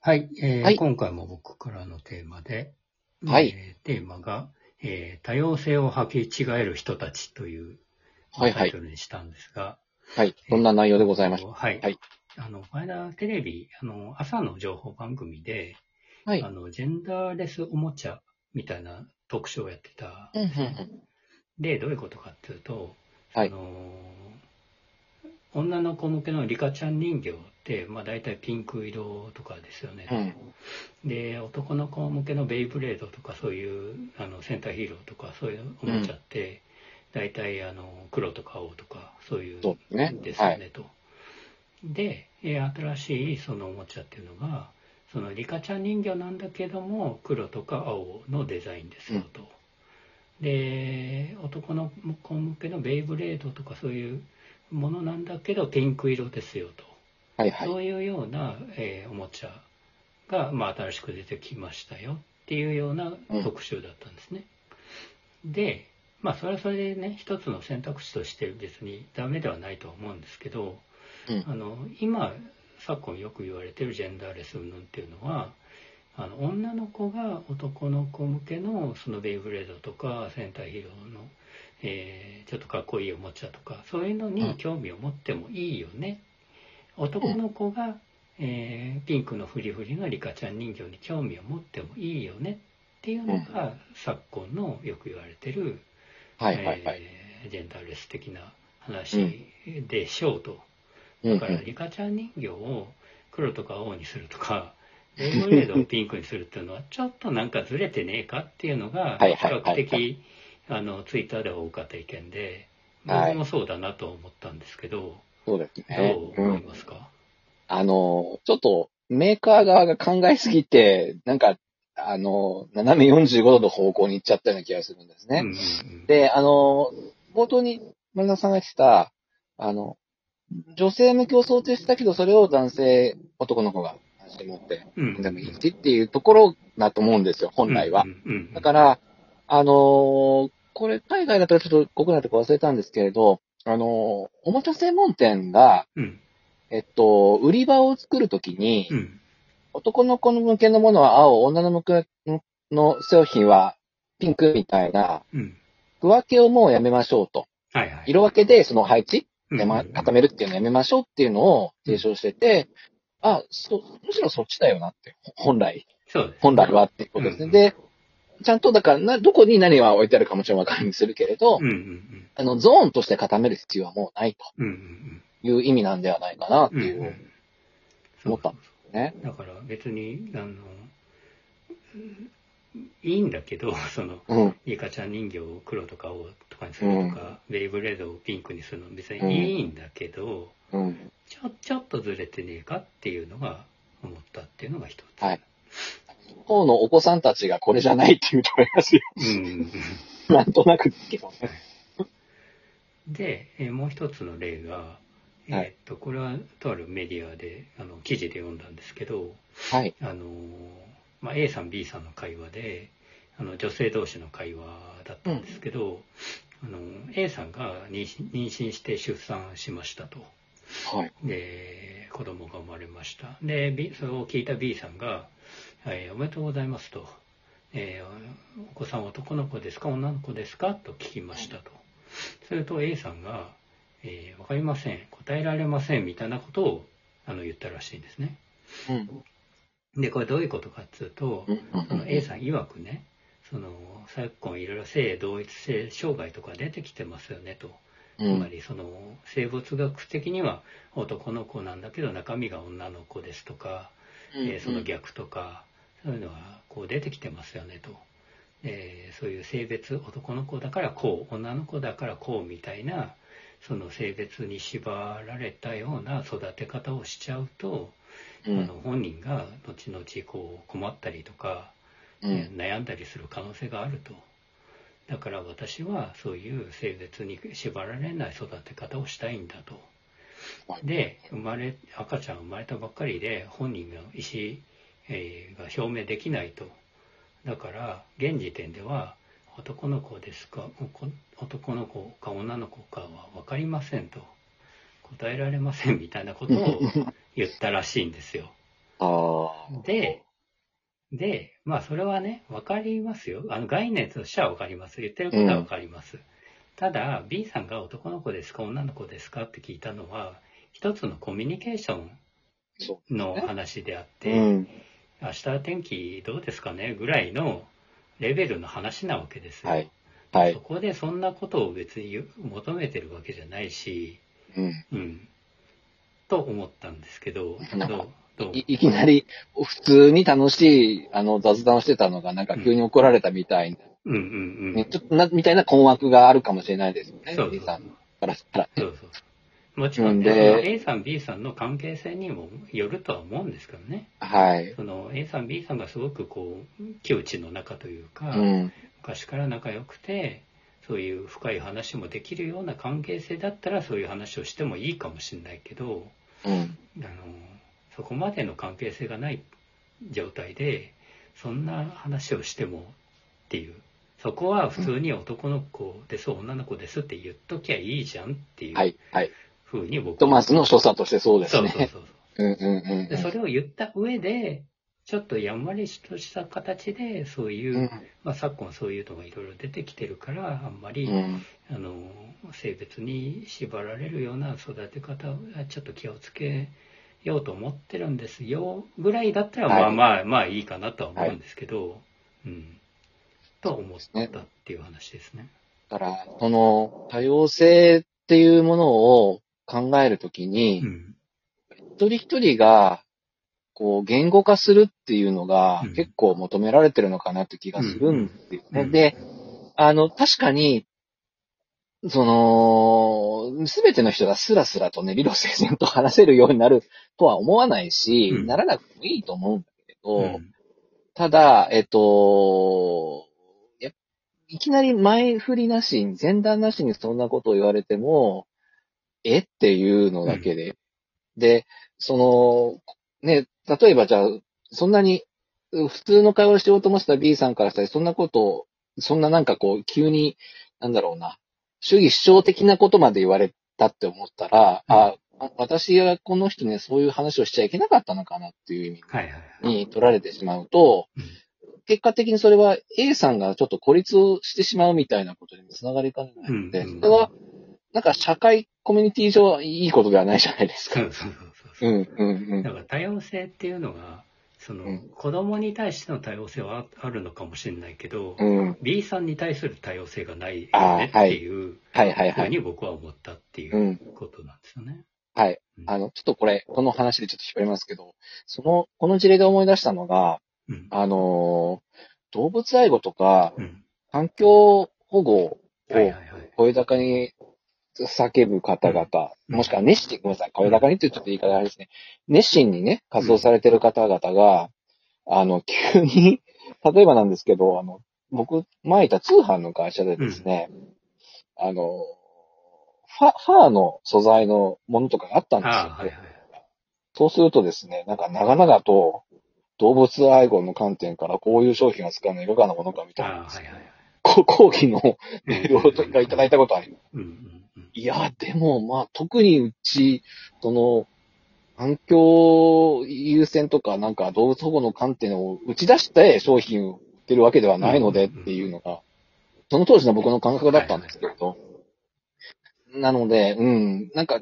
はい、えーはい今回も僕からのテーマで、はいえーテーマが、えー多様性を履き違える人たちというはいはいタイト。ルにしたんですが、はい。どんな内容でございましはい。はいあの、この間テレビ、あの、朝の情報番組で、たはいあ。の、ジェンダーレスおもちゃみたいな特集をやってた。うんうんうんで、どういうことかっていうと、はいあの女の子向けのリカちゃん人形って、まあ大体ピンク色とかですよね。うん。で、男の子向けのベイブレードとかそういうあのセンターヒーローとかそういうおもちゃって、大体あの黒とか青とかそういうですね。ですよね、はい。と。で、えー新しいそのおもちゃっていうのが、そのリカちゃん人形なんだけども、黒とか青のデザインですよと。で、男の子向けのベイブレードとかそういうものなんだけど、ピンク色ですよと。はいはい。そういうような、えーおもちゃが、まあ、新しく出てきましたよっていうような特集だったんですね。で、まあ、それはそれでね、一つの選択肢として別にダメではないとは思うんですけど、うんあの今昨今よく言われてるジェンダーレス云々っていうのはあの女の子が男の子向けのそのベイブレードとか戦隊ヒーローの、えーちょっとかっこいいおもちゃとかそういうのに興味を持ってもいいよね、男の子が、えーピンクのフリフリのリカちゃん人形に興味を持ってもいいよね。っていうのが昨今のよく言われてる、はいはいはい。えージェンダーレス的な話でしょうと。うんだからリカちゃん人形を黒とか青にするとか、ベイブレードをピンクにするっていうのはちょっとなんかずれてねえかっていうのが比はいはいはい。較的あのツイッターでは多かった意見で、はい僕もそうだなと思ったんですけど、そうですどね。う思いうん。ますか、あの、ちょっと、メーカー側が考えすぎて、なんか、あの、斜め45度の方向に行っちゃったような気がするんですね。うんうんうん、で、あの、冒頭に森田さんが言ってた、あの、女性向けを想定してたけど、それを男性、男の子が話して持って、うんでもいいしっていうところだと思うんですよ、本来はう。んうんうんだから、あのーこれ海外だったらちょっと国内とか忘れたんですけれど、あのーおもちゃ専門店が、うんえっと、売り場を作るときに、うん男の子の向けのものは青、女の向けの商品はピンクみたいな、うん区分けをもうやめましょうと。はいはい。色分けでその配置、うんやま固めるっていうのをやめましょうっていうのを提唱してて、あ、そ、むしろそっちだよなって、本来、そうです。本来はっていうことですね。うんで、ちゃんとだからな、どこに何が置いてあるかもちろんわかるにするけれど、うんうんうんあの、ゾーンとして固める必要はもうないという意味なんではないかなってうんうんうんいう、思ったんですね。だから別にあのうんいいんだけど そのうん。リカちゃん人形を黒とか青とかにするとか、ベイブレードをピンクにするのは別にいいんだけど、うん。ちょちょっとずれてねえかっていうのが思ったっていうのが一つ。はい。方のお子さんたちがこれじゃないって言うと思いますよ。うんうんうんなんとなくですけどね。で、えーもう一つの例が、えーっとこれはとあるメディアであの記事で読んだんですけど、はい。あのーまあ、A さん B さんの会話であの女性同士の会話だったんですけど、あの A さんが妊娠妊娠して出産しましたとはい。で子供が生まれましたで、B、それを聞いた B さんが「えーおめでとうございます」と、えーお子さんは男の子ですか女の子ですか?」と聞きましたとすると A さんが「えーわかりません答えられません」みたいなことをあの言ったらしいんですねうん。でこれどういうことかっていうと、うん。その A さん曰くねその昨今いろいろ性同一性障害とか出てきてますよねと、つうん。まりその生物学的には男の子なんだけど中身が女の子ですとか、えーその逆とかそういうのはこう出てきてますよねと、えーそういう性別男の子だからこう女の子だからこうみたいなその性別に縛られたような育て方をしちゃうと、うんあの本人が後々こう困ったりとか、うんえー悩んだりする可能性があると。だから私はそういう性別に縛られない育て方をしたいんだと。で生まれ赤ちゃん生まれたばっかりで本人の意思、えーが表明できないとだから現時点では男の子ですかこ男の子か女の子かは分かりませんと答えられませんみたいなことを言ったらしいんですよ。で、で、まあそれはね、わかりますよ。あの概念としてはわかります。言ってることはわかります。ただ、B さんが男の子ですか、女の子ですかって聞いたのは、一つのコミュニケーション。の話であって、うん。明日天気どうですかねぐらいのレベルの話なわけですよ。はい。はいそ。こでそんなことを別に求めてるわけじゃないし、うん。うん。と思ったんですけど、どういいきなり、普通に楽しい、あの、雑談をしてたのが、なんか急に怒られたみたいな、うんうんうん。ね、ちょっとな、みたいな困惑があるかもしれないですよね。そうそうさんからしたら。そうそう。もちろん、うんね、で A さん、B さんの関係性にもよるとは思うんですけどね。はい。その A さん、B さんがすごくこう、窮地の中というか、うん。昔から仲良くて、そういう深い話もできるような関係性だったら、そういう話をしてもいいかもしれないけど、うん。あの、そこまでの関係性がない状態で、そんな話をしてもっていう。そこは普通に男の子です、女の子ですって言っときゃいいじゃんっていうはい。はい。ふうに僕トマスの所作としてそうですそうそうね。そうそう。うんうんうんで、それを言った上で、ちょっとやんわりとした形で、そういう、うん。まあ、昨今そういうのがいろいろ出てきてるから、あんまり、うん。あの、性別に縛られるような育て方はちょっと気をつけようと思ってるんですよ、ぐらいだったら、はいまあまあ、まあいいかなとは思うんですけど、うん。と思ったっていう話ですね。だから、その、多様性っていうものを考えるときに、うん。一人一人が、こう、言語化するっていうのがうん結構求められてるのかなって気がするんですよね。うんで、あの、確かに、その、すべての人がスラスラとね、理路整然と話せるようになるとは思わないし、うんならなくてもいいと思うんだけど、うんただ、えっと、やいきなり前振りなしに、前段なしにそんなことを言われても、え？っていうのだけで。で、その、ね、例えばじゃあ、そんなに、う普通の会話をしようと思ってた B さんからしたら、そんなことを、そんななんかこう、急に、なんだろうな、主義主張的なことまで言われたって思ったら、うん。あ、私はこの人にそういう話をしちゃいけなかったのかなっていう意味。に取られてしまうと、うん。結果的にそれは A さんがちょっと孤立をしてしまうみたいなことにもつながりかねないので、うん。それは、なんか社会コミュニティ上はいいことではないじゃないですか。そうそうそうそう。うん、うん、うんだ。から多様性っていうのが、その、うん子供に対しての多様性はああるのかもしれないけど、うん。B さんに対する多様性がないよねっていうはいはいはい。ふうに僕は思ったっていううんことなんですよね。はい。うんあの、ちょっとこれ、この話でちょっと引っ張りますけど、その、この事例で思い出したのが、うん。あのー動物愛護とか、うん。環境保護を。声高に叫ぶ方々、うんもしくは熱心、ごめんなさい、声高にってちょっと言い方あれですね。熱心にね、活動されてる方々が、あの、急に、例えばなんですけど、あの、僕、前いた通販の会社でですね、あの、ファ、ファーの素材のものとかがあったんですよ。はいはい。そうするとですね、なんか長々と動物愛護の観点からこういう商品を使うのはいかがなものかみたいな、はいはいはい。こ講義のメールをいただいたことあります。うんうんうん。いや、でも、まあ、特にうち、その、環境優先とか、なんか動物保護の観点を打ち出して商品を売ってるわけではないのでっていうのが、その当時の僕の感覚だったんですけれど。なので、うん、なんか、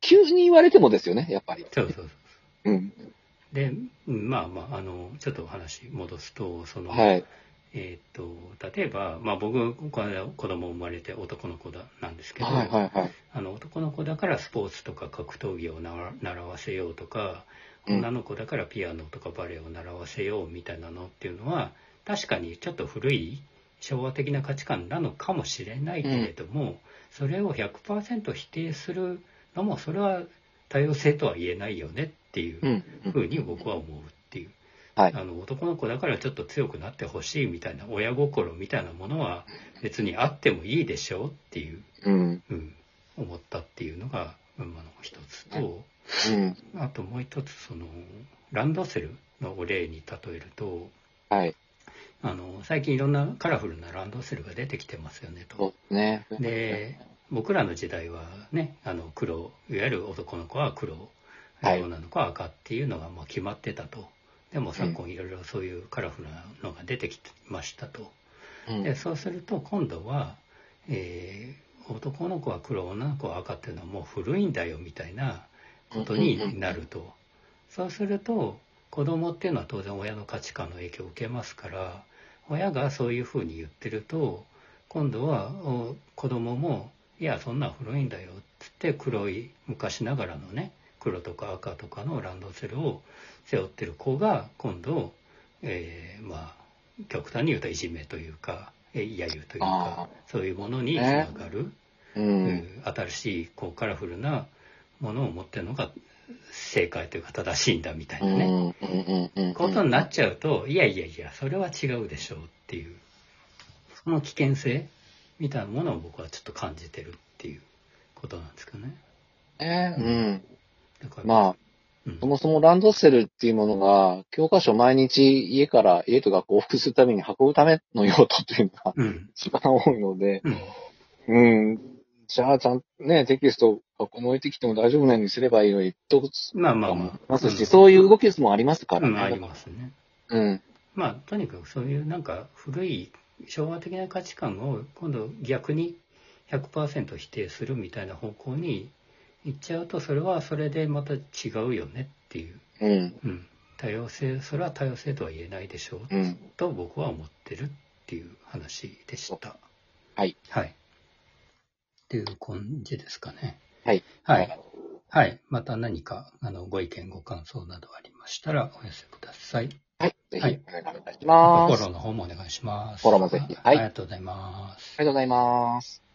急に言われてもですよね、やっぱり。そうそうそう。うん。で、うんまあまあ、あの、ちょっとお話戻すと、その、はい。えっ、と、例えば、まあ僕、この間子供生まれて男の子だなんですけど、はいはいはい。あの男の子だからスポーツとか格闘技を習わせようとか、うん女の子だからピアノとかバレエを習わせようみたいなのっていうのは確かにちょっと古い昭和的な価値観なのかもしれないけれども、それを100%否定するのもそれは多様性とは言えないよねっていううん。ふうに僕は思う。はい。あの男の子だからちょっと強くなってほしいみたいな親心みたいなものは別にあってもいいでしょうっていううん。うん、思ったっていうのが、まあ、の一つと、うん。あともう一つそのランドセルの例に例えるとはい。あの最近いろんなカラフルなランドセルが出てきてますよねと。ね。で僕らの時代はねあの黒いわゆる男の子は黒はい女の子は赤っていうのがまあ決まってたと。でも昨今いろいろそういうカラフルなのが出てきましたと。うん。でそうすると今度は、えー男の子は黒女の子は赤っていうのはもう古いんだよみたいなことになると、そうすると子供っていうのは当然親の価値観の影響を受けますから親がそういうふうに言ってると今度はお子供も「いやそんなん古いんだよ」っつって黒い昔ながらのね黒とか赤とかのランドセルを背負ってる子が今度、えーまあ極端に言うといじめというかえ揶揄というあかそういうものにつながる、う。うんん新しいこうカラフルなものを持ってるのが正解というか正しいんだみたいなね。ことになっちゃうといやいやいやそれは違うでしょうっていうその危険性みたいなものを僕はちょっと感じてるっていうことなんですかね。え？うん。まあ、うんそもそもランドセルっていうものが、教科書毎日家から、家と学校を往復するために運ぶための用途というのがうん一番多いので、うんうん。じゃあ、ちゃんとね、テキスト学校に置いてきても大丈夫なようにすればいいのに、と、まあまあまあますし、うんそういう動きもありますからね。うん、ありますね。うん。まあとにかくそういうなんか古い昭和的な価値観を今度逆に100%否定するみたいな方向に行っちゃうとそれはそれでまた違うよねっていう、うん。うん、多様性それは多様性とは言えないでしょううん。と僕は思ってるっていう話でした。はい。はい。っていう感じですかね。はい。はい。はい。また何かあのご意見ご感想などありましたらお寄せください。はい。ぜひ、はいお願いしフます。ォローの方もお願いします。フォローもぜひはいありがとうございます。ありがとうございます。